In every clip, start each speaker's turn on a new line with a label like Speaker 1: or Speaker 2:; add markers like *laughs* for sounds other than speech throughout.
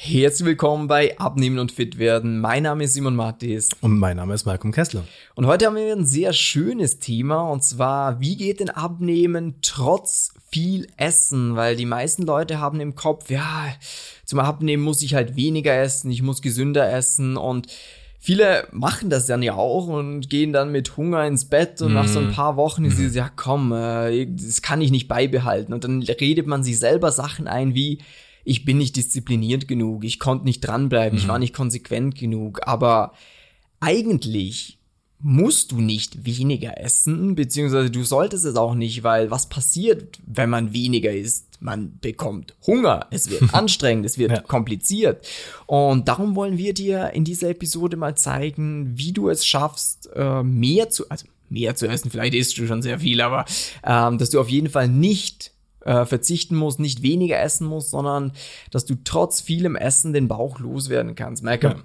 Speaker 1: Herzlich willkommen bei Abnehmen und Fit werden. Mein Name ist Simon Mattis.
Speaker 2: Und mein Name ist Malcolm Kessler.
Speaker 1: Und heute haben wir ein sehr schönes Thema und zwar, wie geht denn Abnehmen trotz viel Essen? Weil die meisten Leute haben im Kopf, ja, zum Abnehmen muss ich halt weniger essen, ich muss gesünder essen und viele machen das dann ja auch und gehen dann mit Hunger ins Bett und mm. nach so ein mhm. paar Wochen ist es, ja komm, äh, das kann ich nicht beibehalten. Und dann redet man sich selber Sachen ein wie, ich bin nicht diszipliniert genug, ich konnte nicht dranbleiben, mhm. ich war nicht konsequent genug, aber eigentlich musst du nicht weniger essen, beziehungsweise du solltest es auch nicht, weil was passiert, wenn man weniger isst? Man bekommt Hunger, es wird *laughs* anstrengend, es wird ja. kompliziert. Und darum wollen wir dir in dieser Episode mal zeigen, wie du es schaffst, äh, mehr zu, also mehr zu essen, vielleicht isst du schon sehr viel, aber ähm, dass du auf jeden Fall nicht äh, verzichten musst, nicht weniger essen musst, sondern dass du trotz vielem Essen den Bauch loswerden kannst. Ja.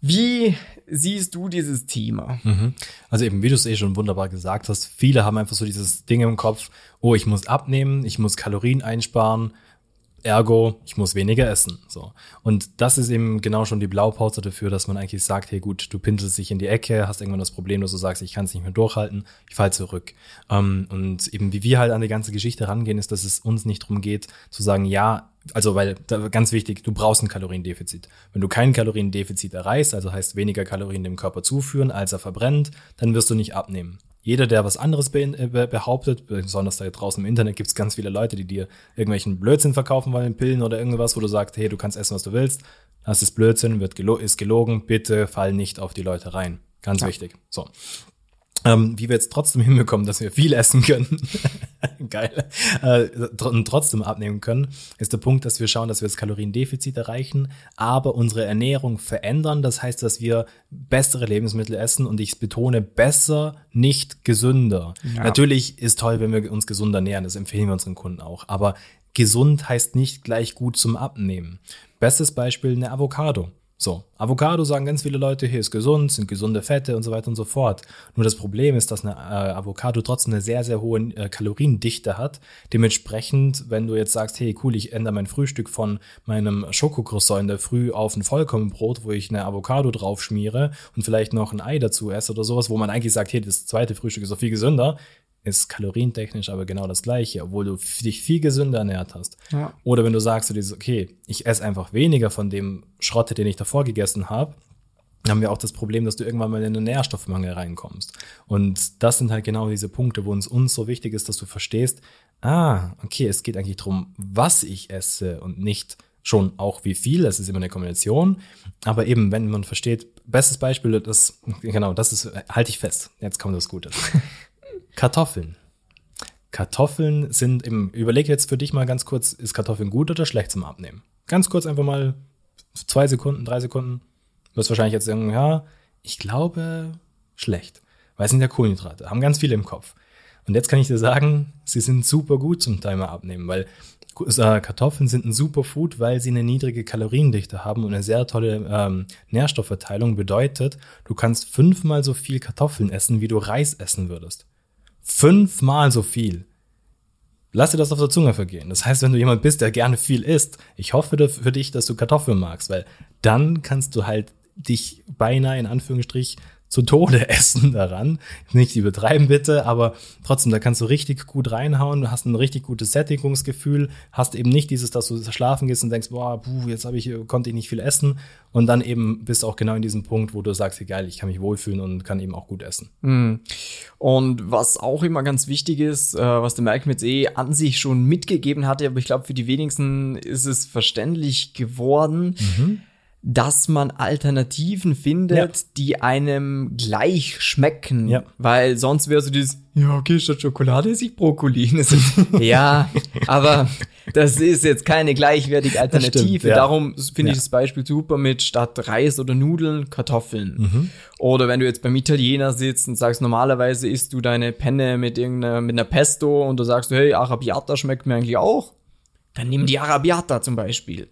Speaker 1: wie siehst du dieses Thema?
Speaker 2: Mhm. Also eben, wie du es eh schon wunderbar gesagt hast, viele haben einfach so dieses Ding im Kopf, oh, ich muss abnehmen, ich muss Kalorien einsparen Ergo, ich muss weniger essen. So. Und das ist eben genau schon die Blaupause dafür, dass man eigentlich sagt, hey gut, du pinselst dich in die Ecke, hast irgendwann das Problem, dass du sagst, ich kann es nicht mehr durchhalten, ich fall zurück. Ähm, und eben wie wir halt an die ganze Geschichte rangehen, ist, dass es uns nicht darum geht, zu sagen, ja, also weil ganz wichtig, du brauchst ein Kaloriendefizit. Wenn du kein Kaloriendefizit erreichst, also heißt weniger Kalorien dem Körper zuführen, als er verbrennt, dann wirst du nicht abnehmen. Jeder, der was anderes äh, behauptet, besonders da draußen im Internet gibt es ganz viele Leute, die dir irgendwelchen Blödsinn verkaufen wollen, Pillen oder irgendwas, wo du sagst, hey, du kannst essen, was du willst. Das ist Blödsinn, wird gelo ist gelogen, bitte fall nicht auf die Leute rein. Ganz ja. wichtig. So. Ähm, wie wir jetzt trotzdem *laughs* hinbekommen, dass wir viel essen können, *laughs* geil, äh, und trotzdem abnehmen können, ist der Punkt, dass wir schauen, dass wir das Kaloriendefizit erreichen, aber unsere Ernährung verändern. Das heißt, dass wir bessere Lebensmittel essen und ich betone besser, nicht gesünder. Ja. Natürlich ist toll, wenn wir uns gesund ernähren, das empfehlen wir unseren Kunden auch, aber gesund heißt nicht gleich gut zum Abnehmen. Bestes Beispiel eine Avocado. So, Avocado sagen ganz viele Leute, hier ist gesund, sind gesunde Fette und so weiter und so fort. Nur das Problem ist, dass eine äh, Avocado trotzdem eine sehr, sehr hohe äh, Kaloriendichte hat. Dementsprechend, wenn du jetzt sagst, hey cool, ich ändere mein Frühstück von meinem Schokocroissant in der Früh auf ein Vollkornbrot, wo ich eine Avocado drauf schmiere und vielleicht noch ein Ei dazu esse oder sowas, wo man eigentlich sagt, hey, das zweite Frühstück ist doch viel gesünder, ist kalorientechnisch aber genau das gleiche, obwohl du dich viel gesünder ernährt hast. Ja. Oder wenn du sagst du dir, okay, ich esse einfach weniger von dem Schrott, den ich davor gegessen habe, haben wir auch das Problem, dass du irgendwann mal in einen Nährstoffmangel reinkommst. Und das sind halt genau diese Punkte, wo uns uns so wichtig ist, dass du verstehst, ah, okay, es geht eigentlich darum, was ich esse und nicht schon auch wie viel, das ist immer eine Kombination, aber eben, wenn man versteht, bestes Beispiel, das, genau, das ist, halte ich fest, jetzt kommt das Gute. Kartoffeln. Kartoffeln sind im, überleg jetzt für dich mal ganz kurz, ist Kartoffeln gut oder schlecht zum Abnehmen? Ganz kurz einfach mal zwei Sekunden, drei Sekunden. Du wirst wahrscheinlich jetzt sagen, ja, ich glaube schlecht. Weil es sind ja Kohlenhydrate, haben ganz viele im Kopf. Und jetzt kann ich dir sagen, sie sind super gut zum Timer abnehmen, weil äh, Kartoffeln sind ein super Food, weil sie eine niedrige Kaloriendichte haben und eine sehr tolle ähm, Nährstoffverteilung bedeutet, du kannst fünfmal so viel Kartoffeln essen, wie du Reis essen würdest. Fünfmal so viel. Lass dir das auf der Zunge vergehen. Das heißt, wenn du jemand bist, der gerne viel isst, ich hoffe für dich, dass du Kartoffeln magst, weil dann kannst du halt dich beinahe in Anführungsstrich zu Tode *laughs* essen daran. Nicht übertreiben bitte, aber trotzdem, da kannst du richtig gut reinhauen, du hast ein richtig gutes Sättigungsgefühl, hast eben nicht dieses, dass du schlafen gehst und denkst, boah, puh, jetzt habe ich, konnte ich nicht viel essen und dann eben bist du auch genau in diesem Punkt, wo du sagst, egal, ich kann mich wohlfühlen und kann eben auch gut essen.
Speaker 1: Mhm. Und was auch immer ganz wichtig ist, äh, was der Malcolm jetzt eh an sich schon mitgegeben hatte, aber ich glaube, für die wenigsten ist es verständlich geworden. Mhm dass man Alternativen findet, ja. die einem gleich schmecken. Ja. Weil sonst wäre so dieses, ja, okay, statt Schokolade esse ich Brokkoli. *laughs* ja, aber das ist jetzt keine gleichwertige Alternative. Stimmt, ja. Darum finde ich das Beispiel super mit statt Reis oder Nudeln Kartoffeln. Mhm. Oder wenn du jetzt beim Italiener sitzt und sagst, normalerweise isst du deine Penne mit irgendeiner, mit einer Pesto und du sagst, hey, Arabiata schmeckt mir eigentlich auch. Dann nimm die Arabiata zum Beispiel.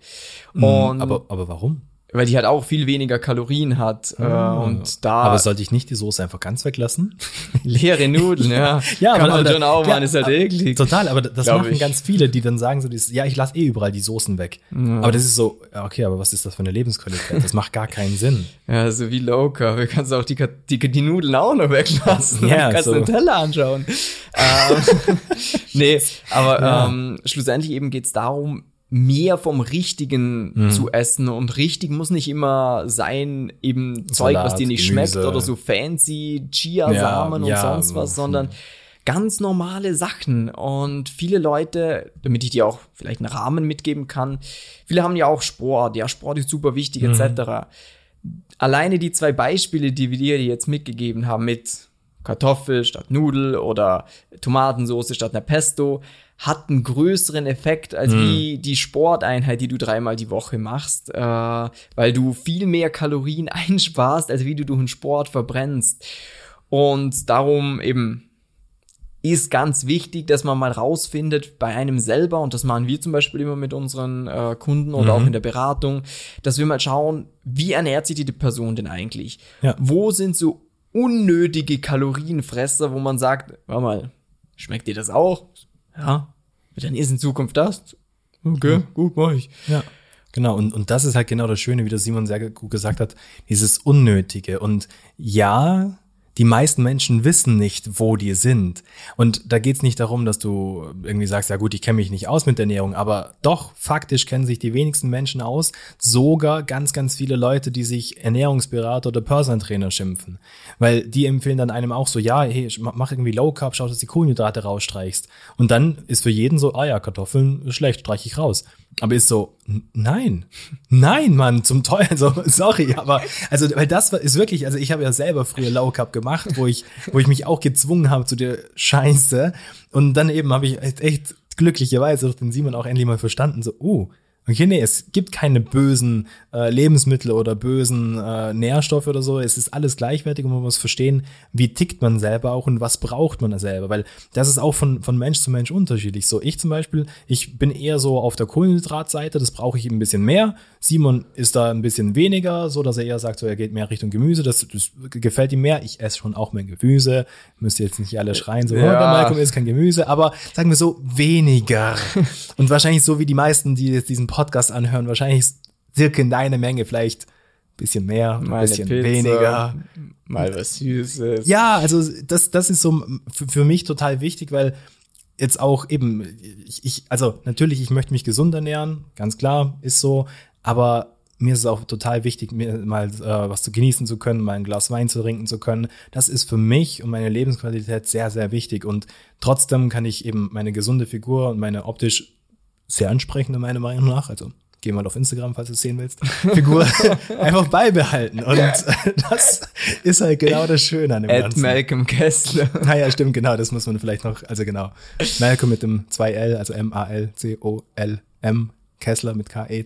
Speaker 2: Mhm, aber, aber warum?
Speaker 1: Weil die halt auch viel weniger Kalorien hat. Äh, und da.
Speaker 2: Aber sollte ich nicht die Soße einfach ganz weglassen? *laughs*
Speaker 1: leere Nudeln, ja. *laughs*
Speaker 2: Ja,
Speaker 1: Kann
Speaker 2: aber-
Speaker 1: man schon auch,
Speaker 2: ja,
Speaker 1: man ist halt eklig.
Speaker 2: Total, aber das
Speaker 1: Glaub
Speaker 2: machen
Speaker 1: ich.
Speaker 2: ganz viele, die dann sagen so, dieses, ja, ich lasse eh überall die Soßen weg. Aber das ist so, ja, okay, aber was ist das für eine Lebensqualität? Das macht gar keinen Sinn. *laughs*
Speaker 1: Ja, so wie Low Carb. Du kannst auch die, die, die Nudeln auch noch weglassen.
Speaker 2: Ja,
Speaker 1: du kannst
Speaker 2: so.
Speaker 1: den Teller anschauen. ähm, nee, aber
Speaker 2: Ja.
Speaker 1: ähm, schlussendlich eben geht's darum, mehr vom Richtigen
Speaker 2: Mhm.
Speaker 1: zu essen. Und richtig muss nicht immer sein, eben Zeug,
Speaker 2: Salat,
Speaker 1: was dir nicht
Speaker 2: Gemüse.
Speaker 1: schmeckt oder so fancy Chiasamen
Speaker 2: Ja,
Speaker 1: und
Speaker 2: ja.
Speaker 1: sonst was, sondern ganz normale Sachen. Und viele Leute, damit ich dir auch vielleicht einen Rahmen mitgeben kann, viele haben ja auch Sport. Ja, Sport ist super wichtig, etc. Alleine die zwei Beispiele, die wir dir jetzt mitgegeben haben, mit Kartoffel statt Nudel oder Tomatensauce statt einer Pesto, hat einen größeren Effekt als wie die Sporteinheit, die du dreimal die Woche machst, äh, weil du viel mehr Kalorien *laughs* einsparst, als wie du durch den Sport verbrennst. Und darum eben ist ganz wichtig, dass man mal rausfindet bei einem selber, und das machen wir zum Beispiel immer mit unseren äh, Kunden oder auch in der Beratung, dass wir mal schauen, wie ernährt sich die Person denn eigentlich?
Speaker 2: Ja.
Speaker 1: Wo sind so unnötige Kalorienfresser, wo man sagt, warte mal, schmeckt dir das auch? Ja, dann ist in Zukunft das. Okay, gut, mach ich.
Speaker 2: Ja. Genau, und, und das ist halt genau das Schöne, wie das Simon sehr gut gesagt hat, dieses Unnötige. Und ja, die meisten Menschen wissen nicht, wo die sind. Und da geht's nicht darum, dass du irgendwie sagst, ja gut, ich kenne mich nicht aus mit Ernährung, aber doch, faktisch kennen sich die wenigsten Menschen aus, sogar ganz, ganz viele Leute, die sich Ernährungsberater oder Personal Trainer schimpfen. Weil die empfehlen dann einem auch so, ja, hey, mach irgendwie Low Carb, schau, dass du die Kohlenhydrate rausstreichst. Und dann ist für jeden so, ah ja, Kartoffeln schlecht, streich ich raus. Aber ist so, nein, nein, Mann, zum Teufel, *laughs* also, sorry, aber, also, weil das ist wirklich, also ich habe ja selber früher Low Carb gemacht, wo ich, wo ich mich auch gezwungen habe zu der Scheiße. Und dann eben habe ich echt, glücklicherweise durch den Simon auch endlich mal verstanden, so, uh, Okay, nee, es gibt keine bösen äh, Lebensmittel oder bösen äh, Nährstoffe oder so. Es ist alles gleichwertig und man muss verstehen, wie tickt man selber auch und was braucht man da selber. Weil das ist auch von, von Mensch zu Mensch unterschiedlich. So, ich zum Beispiel, ich bin eher so auf der Kohlenhydratseite, das brauche ich ein bisschen mehr. Simon ist da ein bisschen weniger, so dass er eher sagt, so er geht mehr Richtung Gemüse. Das, das gefällt ihm mehr. Ich esse schon auch mehr Gemüse. Müsst ihr jetzt nicht alle schreien, so,
Speaker 1: Ja.
Speaker 2: oh, der Malcolm isst kein Gemüse, aber sagen wir so, weniger. *laughs* Und wahrscheinlich so wie die meisten, die jetzt diesen Podcast anhören, wahrscheinlich circa in deine Menge, vielleicht ein bisschen mehr, ein
Speaker 1: Mal eine
Speaker 2: bisschen
Speaker 1: Pizza,
Speaker 2: weniger.
Speaker 1: Mal was Süßes.
Speaker 2: Ja, also das, das ist so für, für mich total wichtig, weil jetzt auch eben, ich, ich, also natürlich, ich möchte mich gesund ernähren, ganz klar, ist so, aber mir ist es auch total wichtig, mir mal äh, was zu genießen zu können, mal ein Glas Wein zu trinken zu können. Das ist für mich und meine Lebensqualität sehr, sehr wichtig. Und trotzdem kann ich eben meine gesunde Figur und meine optisch sehr ansprechende, meiner Meinung nach, also geh mal auf Instagram, falls du es sehen willst, *laughs* Figur *laughs* einfach beibehalten. Und *laughs* das ist halt genau das Schöne an dem
Speaker 1: Ed
Speaker 2: Ganzen.
Speaker 1: Malcolm Kessler.
Speaker 2: Naja, stimmt, genau, das muss man vielleicht noch, also genau. Malcolm mit dem 2L, also M-A-L-C-O-L-M, Kessler mit K-E.
Speaker 1: Äh,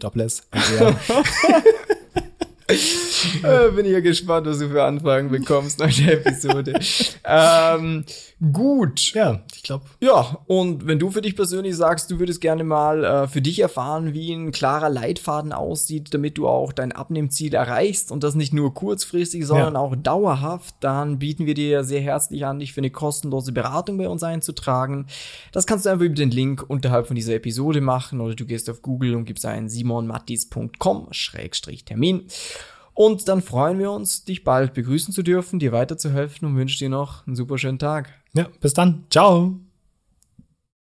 Speaker 1: *laughs* Bin ich ja gespannt, was du für Anfragen bekommst nach der Episode. *laughs* ähm, gut.
Speaker 2: Ja, ich glaube,
Speaker 1: Ja, und wenn du für dich persönlich sagst, du würdest gerne mal äh, für dich erfahren, wie ein klarer Leitfaden aussieht, damit du auch dein Abnehmziel erreichst und das nicht nur kurzfristig, sondern
Speaker 2: Ja.
Speaker 1: auch dauerhaft, dann bieten wir dir sehr herzlich an, dich für eine kostenlose Beratung bei uns einzutragen. Das kannst du einfach über den Link unterhalb von dieser Episode machen oder du gehst auf Google und gibst ein simonmattis.com-termin. Und dann freuen wir uns, dich bald begrüßen zu dürfen, dir weiterzuhelfen und wünschen dir noch einen super schönen Tag.
Speaker 2: ja, bis dann. Ciao.